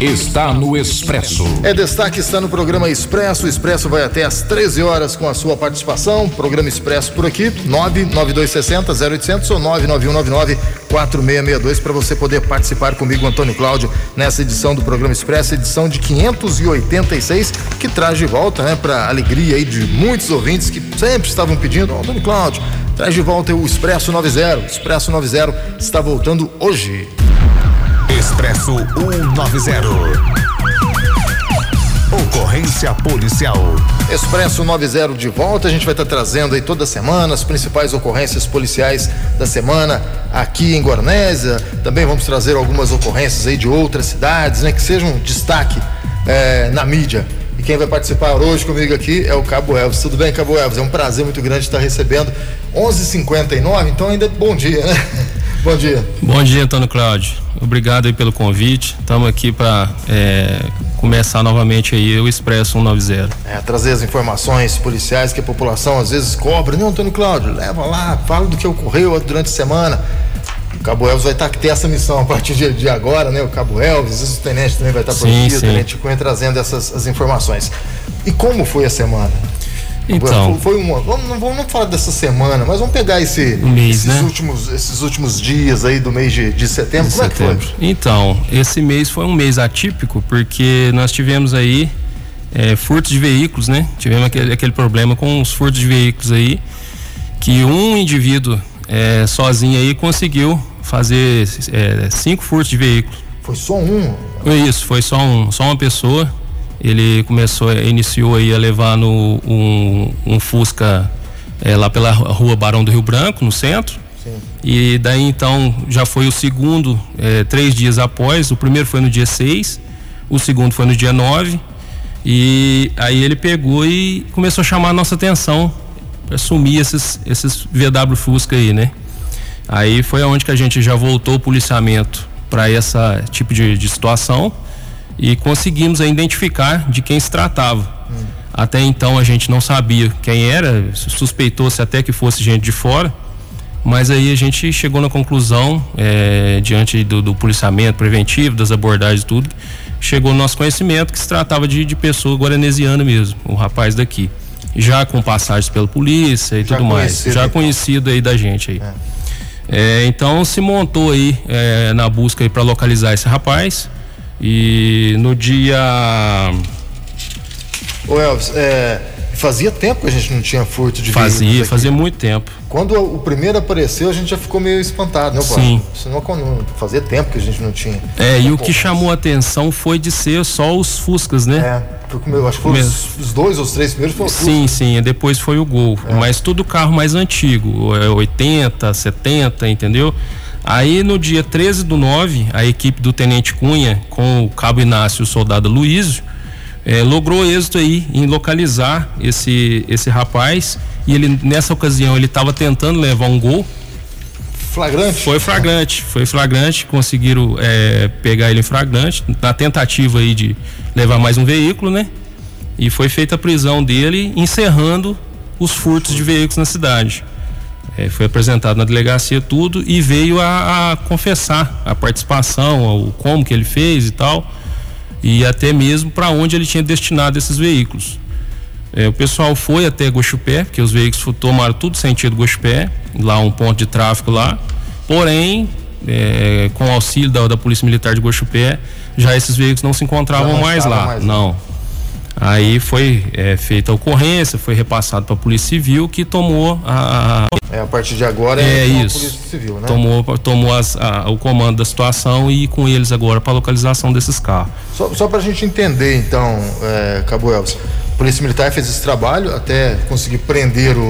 está no Expresso. É destaque está no programa Expresso. O Expresso vai até às 13 horas com a sua participação. Programa Expresso por aqui, 99260 0800 ou 99199 4662 para você poder participar comigo, Antônio Cláudio, nessa edição do programa Expresso, edição de 586, que traz de volta, né, para alegria aí de muitos ouvintes que sempre estavam pedindo, oh, Antônio Cláudio, traz de volta o Expresso 90. Expresso 90 está voltando hoje. Expresso 190. Ocorrência policial. Expresso 90 de volta. A gente vai estar trazendo aí toda semana as principais ocorrências policiais da semana aqui em Guarnésia. Também vamos trazer algumas ocorrências aí de outras cidades, né? Que sejam um destaque é, na mídia. E quem vai participar hoje comigo aqui é o Cabo Elvis. Tudo bem, Cabo Elvis? É um prazer muito grande estar recebendo 11:59. Então ainda é bom dia, né? Bom dia. Bom dia, Antônio Cláudio. Obrigado aí pelo convite. Estamos aqui para é, começar novamente aí o Expresso 190. É, trazer as informações policiais que a população às vezes cobra. Não, Antônio Cláudio, leva lá, fala do que ocorreu durante a semana. O Cabo Elvis vai estar que ter essa missão a partir de, agora, né? O Cabo Elvis, o tenente também vai estar por aqui, o tenente Cunha trazendo essas as informações. E como foi a semana? Então, Foi uma, vamos, não vamos falar dessa semana, mas vamos pegar esse, mês, esses, né? últimos, esses últimos dias aí do mês de, de setembro. de Como é que setembro. foi? Então, esse mês foi um mês atípico porque nós tivemos aí é, furtos de veículos, né? Tivemos aquele, aquele problema com os furtos de veículos aí, que um indivíduo é, sozinho aí conseguiu fazer é, cinco furtos de veículos. Foi só um. Foi Isso, foi só, um, só uma pessoa. Ele começou, iniciou aí a levar no, um, um Fusca é, lá pela rua Barão do Rio Branco, no centro. Sim. E daí então já foi o segundo, é, três dias após. O primeiro foi no dia 6, o segundo foi no dia 9. E aí ele pegou e começou a chamar a nossa atenção para sumir esses, esses VW Fusca aí, né? Aí foi aonde que a gente já voltou o policiamento para essa tipo de, de situação e conseguimos identificar de quem se tratava. Até então a gente não sabia quem era, suspeitou-se até que fosse gente de fora, mas aí a gente chegou na conclusão, eh, diante do, do policiamento preventivo, das abordagens e tudo, chegou no nosso conhecimento que se tratava de, de pessoa guaranesiana mesmo, o rapaz daqui. Já com passagens pela polícia e Já tudo mais. Já então. conhecido aí da gente aí. É, então se montou aí é, na busca para localizar esse rapaz e no dia Ô Elvis, é, fazia tempo que a gente não tinha furto de fazia fazia muito tempo Quando o primeiro apareceu, a gente já ficou meio espantado, né, pô? Sim. Isso não, não- fazia tempo que a gente não tinha. é e o que chamou a atenção foi de ser só os Fuscas né É, meu, acho que foram os, os dois ou os três primeiros foram Sim, sim, e depois foi o Gol. Mas tudo carro mais antigo, é 80, 70, entendeu? Aí no dia 13 do 9, a equipe do Tenente Cunha, com o Cabo Inácio e o soldado Luísio, eh, logrou êxito aí em localizar esse, esse rapaz. E ele, nessa ocasião, ele estava tentando levar um gol. Flagrante? Foi flagrante, foi flagrante, conseguiram é, pegar ele em flagrante, na tentativa aí de levar mais um veículo, né? E foi feita a prisão dele, encerrando os furtos de veículos na cidade. É, foi apresentado na delegacia tudo e veio a, a confessar a participação, o como que ele fez e tal, e até mesmo para onde ele tinha destinado esses veículos. É, o pessoal foi até Guaxupé, porque os veículos tomaram tudo sentido Guaxupé, lá um ponto de tráfego lá. Porém, é, com o auxílio da, da Polícia Militar de Guaxupé, já esses veículos não se encontravam não mais lá. mais lá. não. Aí foi é, feita a ocorrência, foi repassado para a Polícia Civil que tomou a, a- É, a partir de agora é a isso. Polícia Civil, né? Tomou, tomou as- a- o comando da situação e com eles agora para a localização desses carros. Só, só pra gente entender, então, é, Cabo Elvis. A Polícia Militar fez esse trabalho até conseguir prender o,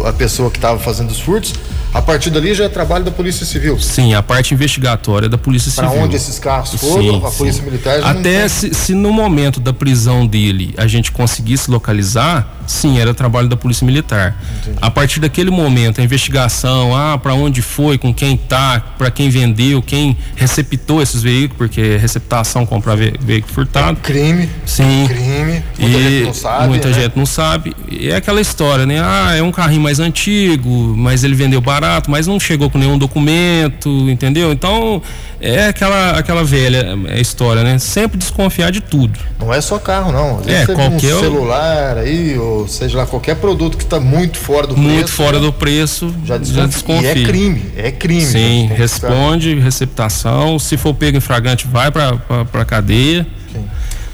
o- a pessoa que estava fazendo os furtos. A partir dali já é trabalho da Polícia Civil. Sim, a parte investigatória da Polícia Para Civil. onde esses carros foram, Sim, a Polícia sim. Militar Até se, se no momento da prisão dele a gente conseguisse localizar, sim, era trabalho da Polícia Militar. Entendi. A partir daquele momento, a investigação, ah, para onde foi, com quem tá, para quem vendeu, quem receptou esses veículos, porque receptação, comprar ve veículo furtado. É crime. Sim. Crime. Muita e gente não sabe. Muita né? gente não sabe. E é aquela história, né? Ah, é um carrinho mais antigo, mas ele vendeu barato, mas não chegou com nenhum documento, entendeu? Então, é aquela, aquela velha é, história, né? Sempre desconfiar de tudo. Não é só carro, não. Às vezes é, qualquer um celular aí, ou seja lá, qualquer produto que está muito fora do muito preço. Muito fora né? do preço, já, já desconfia. E é crime, é crime. Sim, responde, ficar... receptação. Se for pego em fragante, vai para a cadeia. Sim.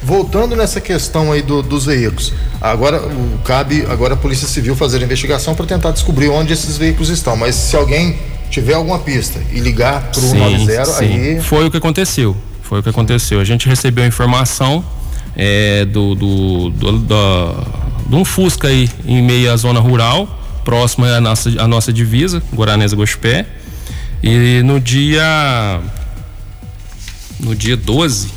Voltando nessa questão aí do, dos veículos, agora o, cabe agora a Polícia Civil fazer a investigação para tentar descobrir onde esses veículos estão. Mas se alguém tiver alguma pista e ligar para o 90, aí. Foi o que aconteceu. Foi o que aconteceu. A gente recebeu a informação é, do, do, do, do, de um Fusca aí em meio à zona rural, próximo à nossa, à nossa divisa, Guaranesa Gospé. E no dia. No dia 12.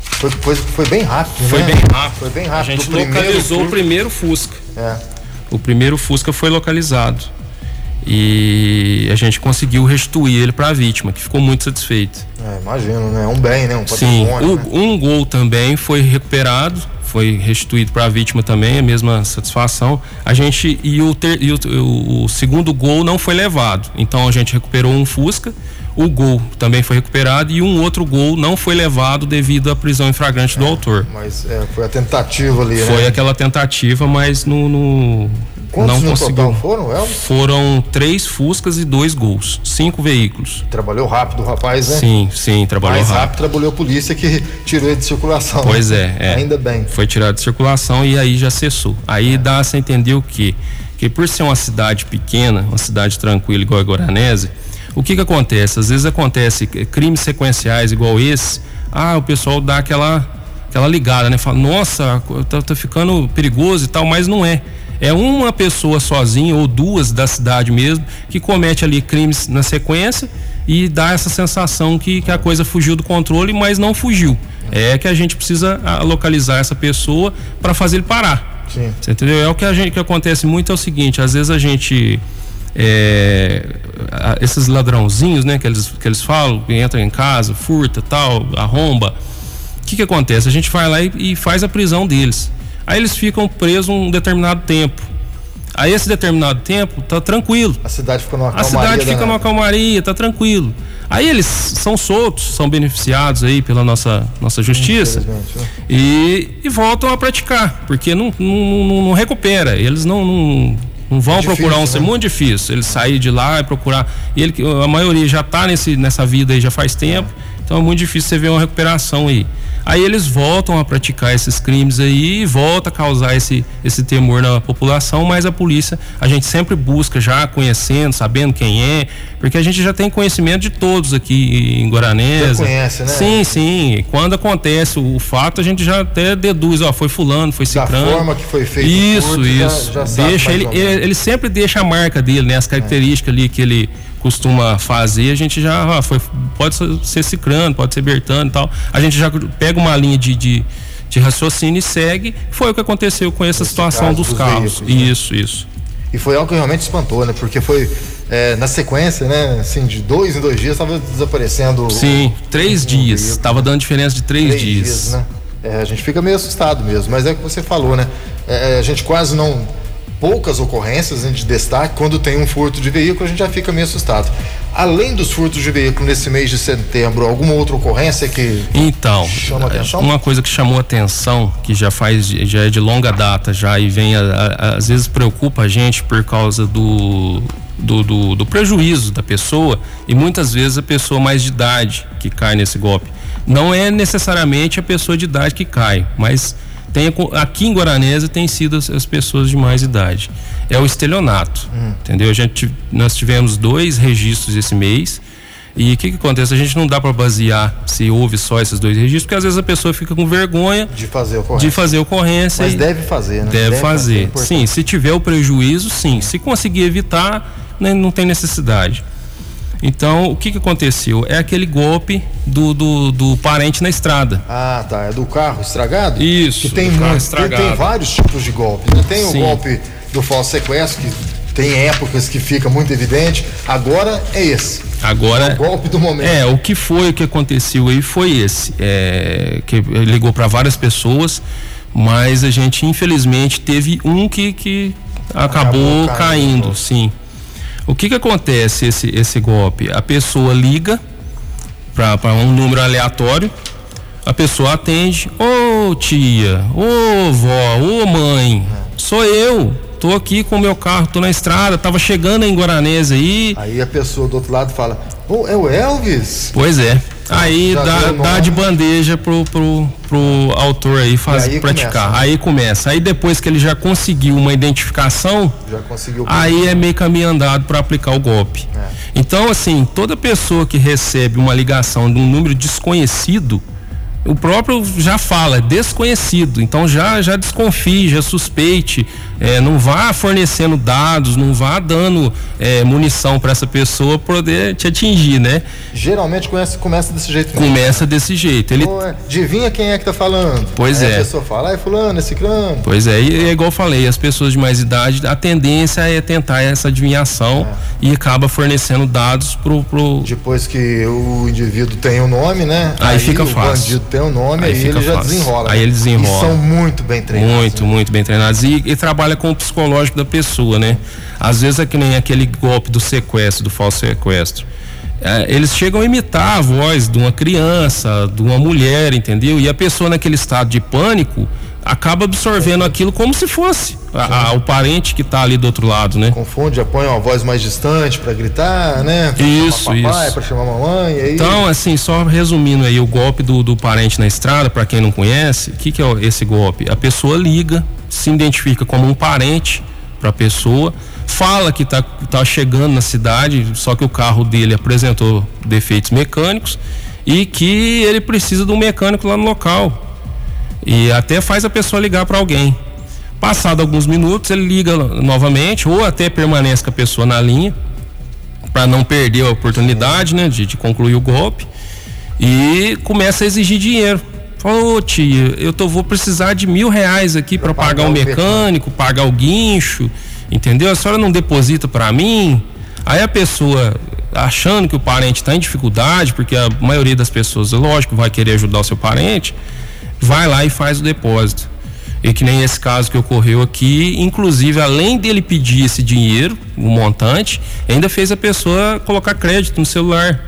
Foi, foi, foi bem rápido, Foi né? bem rápido. Foi bem rápido. A gente localizou primeiro... o primeiro Fusca. É. O primeiro Fusca foi localizado. E a gente conseguiu restituir ele para a vítima, que ficou muito satisfeita. É, imagino, né? Um bem, né? Um Sim, o, né? um gol também foi recuperado, foi restituído para a vítima também, a mesma satisfação. A gente e, o, ter, e o, o, segundo gol não foi levado, então a gente recuperou um Fusca. O gol também foi recuperado e um outro gol não foi levado devido à prisão em flagrante é, do autor. Mas é, foi a tentativa ali, Foi né? aquela tentativa, mas no, no Quantos não conseguiu. foram, Elvis? Foram três Fuscas e dois gols, cinco veículos. Trabalhou rápido o rapaz, né? Sim, sim, trabalhou Mais rápido. rápido trabalhou a polícia que tirou ele de circulação. Pois é, é. Ainda bem. Foi tirado de circulação e aí já cessou. Aí é. dá a entender o quê? Que por ser uma cidade pequena, uma cidade tranquila igual a Goranese, o que que acontece? Às vezes acontece crimes sequenciais igual esse, ah, o pessoal dá aquela aquela ligada, né? Fala, nossa, tá, tá ficando perigoso e tal, mas não é é uma pessoa sozinha ou duas da cidade mesmo que comete ali crimes na sequência e dá essa sensação que, que a coisa fugiu do controle, mas não fugiu. É que a gente precisa ah, localizar essa pessoa para fazer ele parar. Sim. Você entendeu? É o que a gente que acontece muito é o seguinte, às vezes a gente é, esses ladrãozinhos, né, que eles, que eles falam, que entram em casa, furta, tal, arromba. O que que acontece? A gente vai lá e, e faz a prisão deles. Aí eles ficam presos um determinado tempo. Aí esse determinado tempo tá tranquilo. A cidade fica numa calmaria. A cidade fica numa calmaria, tá tranquilo. Aí eles são soltos, são beneficiados aí pela nossa, nossa justiça né? e, e voltam a praticar, porque não, não, não, não recupera. Eles não, não, não vão é difícil, procurar um ser né? muito difícil. Eles sair de lá e procurar. E ele, a maioria já tá nesse, nessa vida aí já faz tempo, é. Então é muito difícil você ver uma recuperação aí. Aí eles voltam a praticar esses crimes aí e volta a causar esse, esse temor na população, mas a polícia, a gente sempre busca já conhecendo, sabendo quem é, porque a gente já tem conhecimento de todos aqui em Guaranesa. Já conhece, né? Sim, sim. Quando acontece o, fato, a gente já até deduz, ó, foi fulano, foi cicrano. Da forma que foi feito. Isso, isso. Já, já deixa ele, ele, ele, sempre deixa a marca dele, né? As características é. ali que ele costuma fazer, a gente já ah, foi, pode ser cicrano, pode ser bertano e tal. A gente já pega uma linha de, de, de raciocínio e segue. Foi o que aconteceu com essa Esse situação dos, dos carros. Veículos, né? Isso, isso. E foi algo que realmente espantou, né? Porque foi é, na sequência, né? Assim, de dois em dois dias estava desaparecendo. Sim, três dias. Estava dando diferença de três, três dias. dias né? É, a gente fica meio assustado mesmo, mas é o que você falou, né? É, a gente quase não poucas ocorrências né, de destaque, quando tem um furto de veículo, a gente já fica meio assustado. Além dos furtos de veículo nesse mês de setembro, alguma outra ocorrência que então chama atenção? uma coisa que chamou atenção, que já faz já é de longa data já e vem a, a, às vezes preocupa a gente por causa do do, do, do prejuízo da pessoa e muitas vezes a pessoa mais de idade que cai nesse golpe. Não é necessariamente a pessoa de idade que cai, mas tem, aqui em Guaranesa tem sido as, as, pessoas de mais idade. É o estelionato, hum. entendeu? A gente, nós tivemos dois registros esse mês. E o que, que acontece? A gente não dá para basear se houve só esses dois registros, porque às vezes a pessoa fica com vergonha de fazer ocorrência. De fazer ocorrência Mas deve fazer, né? Deve, deve fazer. fazer sim, se tiver o prejuízo, sim. Se conseguir evitar, né, não tem necessidade. Então, o que que aconteceu? É aquele golpe do, do, do parente na estrada. Ah, tá. É do carro estragado? Isso, Que tem, carro estragado. tem, tem vários tipos de golpes. Né? Tem Sim. o golpe do falso sequestro, que tem épocas que fica muito evidente. Agora é esse. Agora. O golpe do momento. É, o que foi, o que aconteceu aí foi esse. É, que ligou para várias pessoas, mas a gente, infelizmente, teve um que, que acabou, Acabou caindo. caindo, sim. O que que acontece esse, esse golpe? A pessoa liga para um número aleatório, a pessoa atende, ô tia, ô vó, ô mãe, sou eu, tô aqui com o meu carro, tô na estrada, tava chegando em Guaranese aí, Aí a pessoa do outro lado fala: Ô, é o Elvis? Pois é. Aí dá, dá de bandeja pro, pro, pro autor aí fazer aí praticar. começa. Aí começa. Aí depois que ele já conseguiu uma identificação, conseguiu. aí é meio caminho andado para aplicar o golpe. É. Então, assim, toda pessoa que recebe uma ligação de um número desconhecido, o próprio já fala, é desconhecido. Então já, já desconfie, já suspeite. é, não vá fornecendo dados, não vá dando é, munição para essa pessoa poder te atingir, né? Geralmente começa, começa desse jeito mesmo. Começa desse jeito. Ele Ô, é, Adivinha quem é que tá falando? Pois Aí é. A pessoa fala, ai fulano, esse crânio. Pois é, e é igual eu falei, as pessoas de mais idade, a tendência é tentar essa adivinhação É. e acaba fornecendo dados pro, pro Depois que o indivíduo tem o nome, né? Aí fica o fácil. Tem o nome, Aí aí, ele já fácil. desenrola. Aí né? ele desenrola. E são muito bem treinados. muito, né? muito bem treinados e, e trabalha com o psicológico da pessoa, né? Às vezes é que nem aquele golpe do sequestro, do falso sequestro. É, eles chegam a imitar a voz de uma criança, de uma mulher, entendeu? E a pessoa naquele estado de pânico acaba absorvendo aquilo como se fosse a- a- o parente que está ali do outro lado, né? Confunde, já põe uma voz mais distante pra gritar, né? Pra Isso, chamar papai, isso. pra chamar mamãe. Aí... Então, assim, só resumindo aí o golpe do, do parente na estrada, para quem não conhece, o que, que é esse golpe? A pessoa liga, se identifica como um parente para a pessoa, fala que tá, tá chegando na cidade, só que o carro dele apresentou defeitos mecânicos e que ele precisa de um mecânico lá no local. E até faz a pessoa ligar para alguém. Passado alguns minutos, ele liga novamente ou até permanece com a pessoa na linha para não perder a oportunidade, né, de, de concluir o golpe e começa a exigir dinheiro. Fala, ô tia, eu tô, vou precisar de mil reais aqui para pagar pagar o o mecânico, pagar o guincho, entendeu? A senhora não deposita para mim? Aí a pessoa, achando que o parente está em dificuldade, porque a maioria das pessoas, lógico, vai querer ajudar o seu parente, vai lá e faz o depósito. E que nem esse caso que ocorreu aqui, inclusive, além dele pedir esse dinheiro, o montante, ainda fez a pessoa colocar crédito no celular.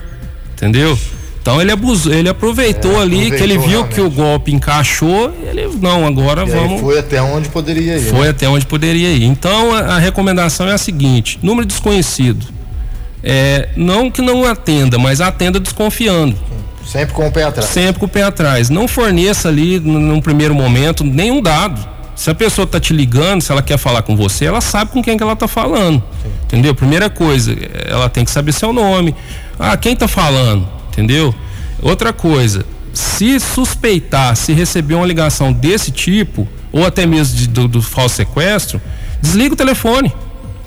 Entendeu? Então ele abusou, ele aproveitou É, ali que ele aproveitou viu que o realmente. golpe encaixou, ele não, agora E vamos foi até onde poderia ir. foi né? até onde poderia ir. Então a, a recomendação é a seguinte: número desconhecido. É, não que não atenda, mas atenda desconfiando. Sempre com o pé atrás. Sempre com o pé atrás. Não forneça ali, num primeiro momento, nenhum dado. Se a pessoa está te ligando, se ela quer falar com você, ela sabe com quem que ela está falando. Entendeu? Primeira coisa, ela tem que saber seu nome. Ah, quem está falando? Entendeu? Outra coisa, se suspeitar, se receber uma ligação desse tipo, ou até mesmo de- do, do falso sequestro, desliga o telefone.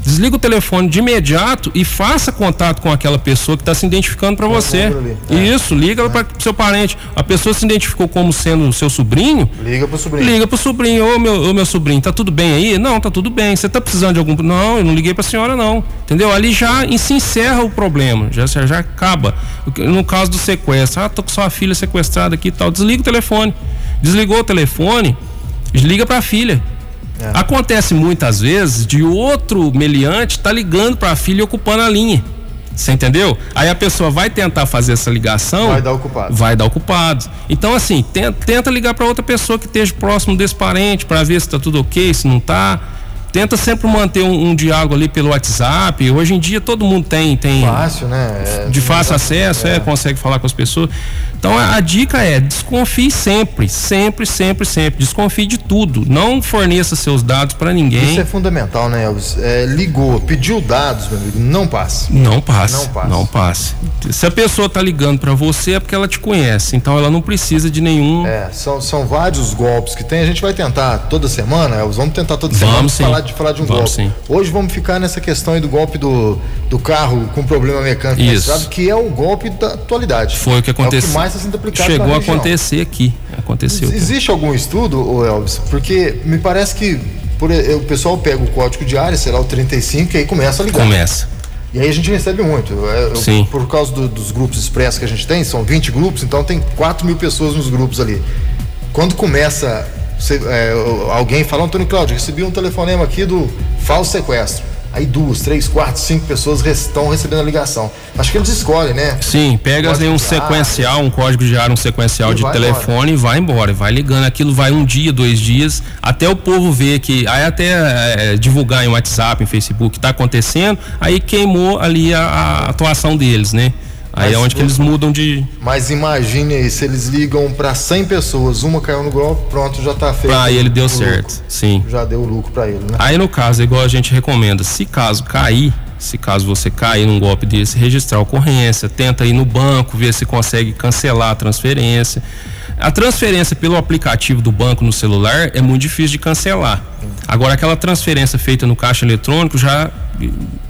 Desliga o telefone de imediato e faça contato com aquela pessoa que está se identificando para você. É. Isso, liga para seu parente. A pessoa se identificou como sendo seu sobrinho, Liga pro sobrinho. liga pro sobrinho, ô meu, ô meu sobrinho, tá tudo bem aí? Não, tá tudo bem. Você tá precisando de algum. Não, eu não liguei pra senhora, não. Entendeu? Ali já se encerra o problema, já, já já acaba. O No caso do sequestro, ah, tô com sua filha sequestrada aqui e tal. Desliga o telefone. Desligou o telefone, liga pra filha. É. Acontece muitas vezes de outro meliante tá ligando pra filha e ocupando a linha. Você entendeu? Aí a pessoa vai tentar fazer essa ligação. Vai dar o culpado. Vai dar o culpado. Então, assim, tenta, tenta ligar para outra pessoa que esteja próximo desse parente para ver se tá tudo ok, se não tá. Tenta sempre manter um, um diálogo ali pelo WhatsApp. Hoje em dia todo mundo tem, tem Fácil, né? É, de fácil é, acesso, é. consegue falar com as pessoas. Então a, a, dica é desconfie sempre, sempre, sempre, sempre. Desconfie de tudo. Não forneça seus dados para ninguém. Isso é fundamental, né, Elvis? É, ligou, pediu dados, meu amigo, não passe. Não passe. Não passe. Não passe. Se a pessoa tá ligando para você é porque ela te conhece. Então ela não precisa de nenhum. É, são, são vários golpes que tem. A gente vai tentar toda semana, Elvis. Vamos tentar toda semana vamos, falar, de, falar de um vamos, golpe. Sim. Hoje vamos ficar nessa questão aí do golpe do, do carro com problema mecânico Isso. que é o golpe da atualidade. Foi o que aconteceu. É o que mais está sendo aplicado Chegou a acontecer aqui. Aconteceu. Existe algum estudo, Elvis? Porque me parece que por, o pessoal pega o código de área, sei lá, o 35, e aí começa a ligar. Começa. E aí a gente recebe muito. Eu, Sim. Por causa do, dos grupos expressos que a gente tem, são 20 grupos, então tem 4 mil pessoas nos grupos ali. Quando começa você, é, alguém fala, Antônio Cláudio, recebi um telefonema aqui do falso sequestro. Aí duas, três, quatro, cinco pessoas estão recebendo a ligação. Acho que eles escolhem, né? Sim, pega um sequencial, um código de área, um sequencial de telefone embora. e vai embora. Vai ligando. Aquilo vai um dia, dois dias, até o povo ver que. Aí até é, divulgar em WhatsApp, em Facebook, está acontecendo, aí queimou ali a, a atuação deles, né? Aí é onde que eles mudam de. Mas imagine aí, se eles ligam para 100 pessoas, uma caiu no golpe, pronto, já tá feito. Aí ele deu certo, lucro. sim. Já deu lucro para ele, né? Aí no caso, igual a gente recomenda, se caso cair, se caso você cair num golpe desse, registrar a ocorrência, tenta ir no banco, ver se consegue cancelar a transferência. A transferência pelo aplicativo do banco no celular é muito difícil de cancelar. Agora, aquela transferência feita no caixa eletrônico já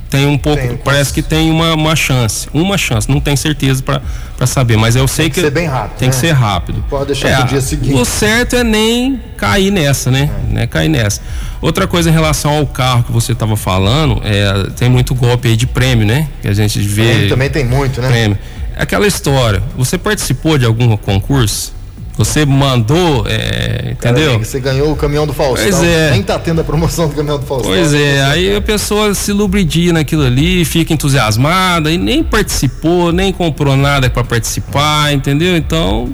tem um pouco, tem, parece que tem uma, uma chance, uma chance, não tem certeza para saber, mas eu sei tem que, que ser bem rápido, tem né? que ser rápido. Pode deixar é, pro dia seguinte. O certo é nem cair nessa, né? É. né? Cair nessa. Outra coisa em relação ao carro que você estava falando, é, tem muito golpe aí de prêmio, né? Que a gente vê. Prêmio também tem muito, né? Prêmio. Aquela história, você participou de algum concurso? Você mandou, é, entendeu? Cara, você ganhou o caminhão do Faustão. Pois é. Nem tá tendo a promoção do caminhão do Faustão. Pois é, aí a pessoa se lubridia naquilo ali, fica entusiasmada e nem participou, nem comprou nada para participar, entendeu? Então,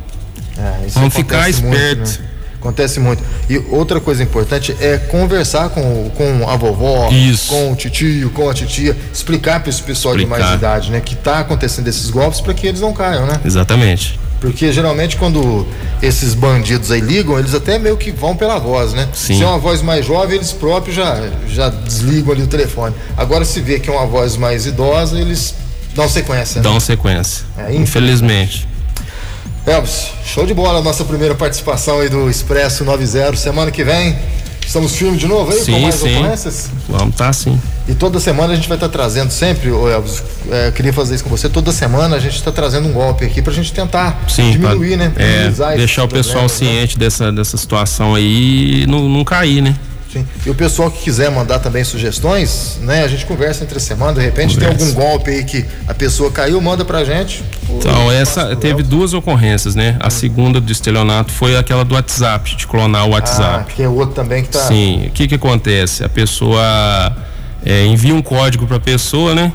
é, vamos ficar esperto. Muito, né? Acontece muito. E outra coisa importante é conversar com, com a vovó, Isso. com o tio, com a titia, explicar para esse pessoal explicar. de mais idade, né, que tá acontecendo esses golpes para que eles não caiam, né? Exatamente. Porque geralmente quando esses bandidos aí ligam, eles até meio que vão pela voz, né? Sim. Se é uma voz mais jovem, eles próprios já, já desligam ali o telefone. Agora se vê que é uma voz mais idosa, eles dão sequência. Dão né? sequência. É, infelizmente. Elvis, show de bola a nossa primeira participação aí do Expresso 90. Semana que vem Estamos firmes de novo aí sim, com mais sim. ocorrências? Vamos estar tá, sim. E toda semana a gente vai estar tá trazendo sempre, Elvis, é, eu queria fazer isso com você, toda semana a gente está trazendo um golpe aqui para a gente tentar sim, diminuir, pra, né? É, deixar o pessoal né? ciente dessa, dessa situação aí e não, não cair, né? Sim. E o pessoal que quiser mandar também sugestões, né? A gente conversa entre semana, de repente conversa. tem algum golpe aí que a pessoa caiu, manda pra gente. Então, essa teve duas ocorrências, né? A segunda do estelionato foi aquela do WhatsApp, de clonar o WhatsApp. Ah, que é outro também que tá. Sim, o que que acontece? A pessoa é, envia um código pra pessoa, né?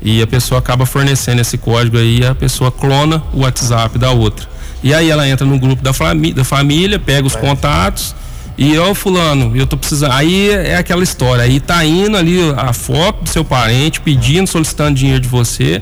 E a pessoa acaba fornecendo esse código aí, a pessoa clona o WhatsApp da outra. E aí ela entra no grupo da, famí da família, pega os contatos e ó, fulano, eu tô precisando. Aí é aquela história. Aí tá indo ali a foto do seu parente, pedindo, solicitando dinheiro de você.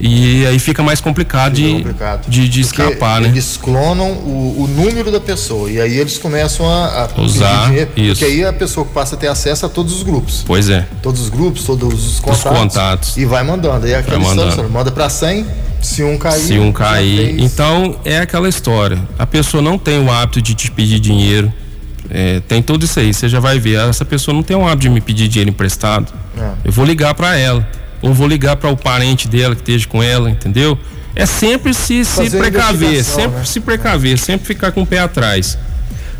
E aí fica mais complicado, fica de, complicado. de, de escapar, né? Eles clonam o, o, número da pessoa e aí eles começam a, a usar dinheiro, isso. Porque aí a pessoa passa a ter acesso a todos os grupos. Pois é. Todos os grupos, todos os contatos. Os contatos. E vai mandando. Aí aquele mandando. manda para 100, se um cair. Se um cair. Então é aquela história. A pessoa não tem o hábito de te pedir dinheiro é, tem tudo isso aí. Você já vai ver. Essa pessoa não tem um hábito de me pedir dinheiro emprestado. É. Eu vou ligar para ela. Ou vou ligar para o parente dela que esteja com ela, entendeu? É sempre se, se precaver, sempre né? se precaver, sempre ficar com o pé atrás.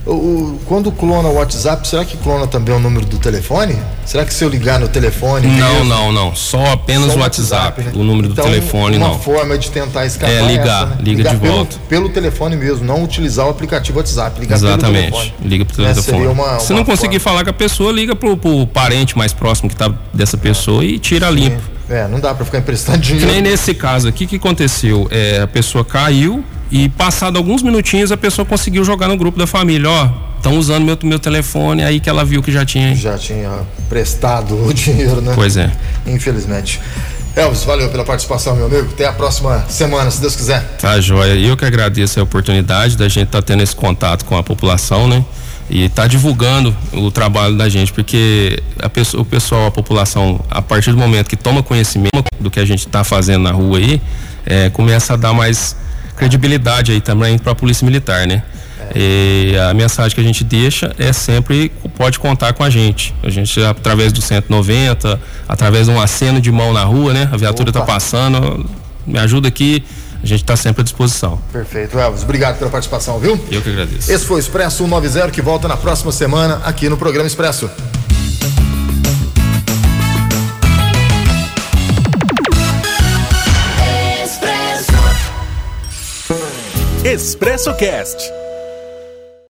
O, quando clona o WhatsApp, será que clona também o número do telefone? Será que se eu ligar no telefone? Não, mesmo? não, não. Só apenas Só o WhatsApp. WhatsApp né? O número então, do telefone, uma não. Uma forma de tentar escapar. É ligar, essa, né? liga ligar de pelo, volta. Pelo telefone mesmo, não utilizar o aplicativo WhatsApp. Ligar Exatamente. Pelo telefone. Liga pro telefone. Uma, se não conseguir forma. falar com a pessoa, liga pro, pro parente mais próximo que tá dessa pessoa é. e tira limpo. É, não dá para ficar emprestando dinheiro. Que nem nesse caso aqui, o que aconteceu? É, a pessoa caiu e passado alguns minutinhos a pessoa conseguiu jogar no grupo da família, ó, estão usando meu, meu telefone, aí que ela viu que já tinha. Já tinha prestado o dinheiro, né? Pois é. Infelizmente. Elvis, valeu pela participação, meu amigo. Até a próxima semana, se Deus quiser. Tá, joia. Eu que agradeço a oportunidade da gente estar tá tendo esse contato com a população, né? E tá divulgando o trabalho da gente, porque a pessoa, o pessoal, a população, a partir do momento que toma conhecimento do que a gente está fazendo na rua aí, é, começa a dar mais credibilidade aí também para a Polícia Militar, né? E a mensagem que a gente deixa é sempre pode contar com a gente. A gente, através do 190, através de um aceno de mão na rua, né? A viatura está passando, me ajuda aqui. A gente está sempre à disposição. Perfeito, Elvis. Obrigado pela participação, viu? Eu que agradeço. Esse foi o Expresso 190 que volta na próxima semana aqui no programa Expresso. Expresso Cast